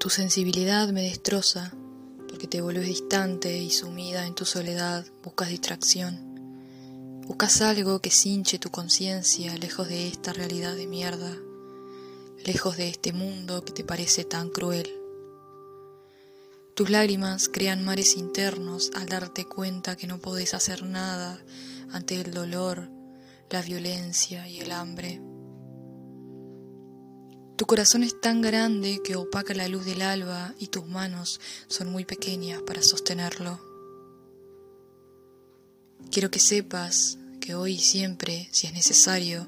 Tu sensibilidad me destroza porque te vuelves distante y sumida en tu soledad, buscas distracción. Buscas algo que cinche tu conciencia lejos de esta realidad de mierda, lejos de este mundo que te parece tan cruel. Tus lágrimas crean mares internos al darte cuenta que no podés hacer nada ante el dolor, la violencia y el hambre. Tu corazón es tan grande que opaca la luz del alba y tus manos son muy pequeñas para sostenerlo. Quiero que sepas que hoy y siempre, si es necesario,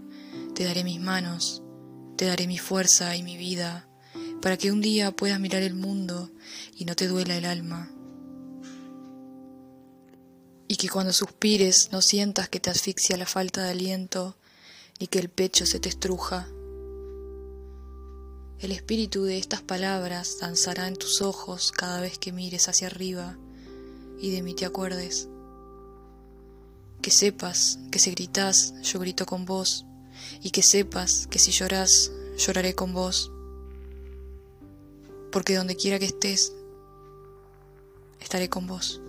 te daré mis manos, te daré mi fuerza y mi vida, para que un día puedas mirar el mundo y no te duela el alma. Y que cuando suspires no sientas que te asfixia la falta de aliento, ni que el pecho se te estruja el espíritu de estas palabras danzará en tus ojos cada vez que mires hacia arriba y de mí te acuerdes. Que sepas que si gritas, yo grito con vos, y que sepas que si lloras, lloraré con vos. Porque donde quiera que estés, estaré con vos.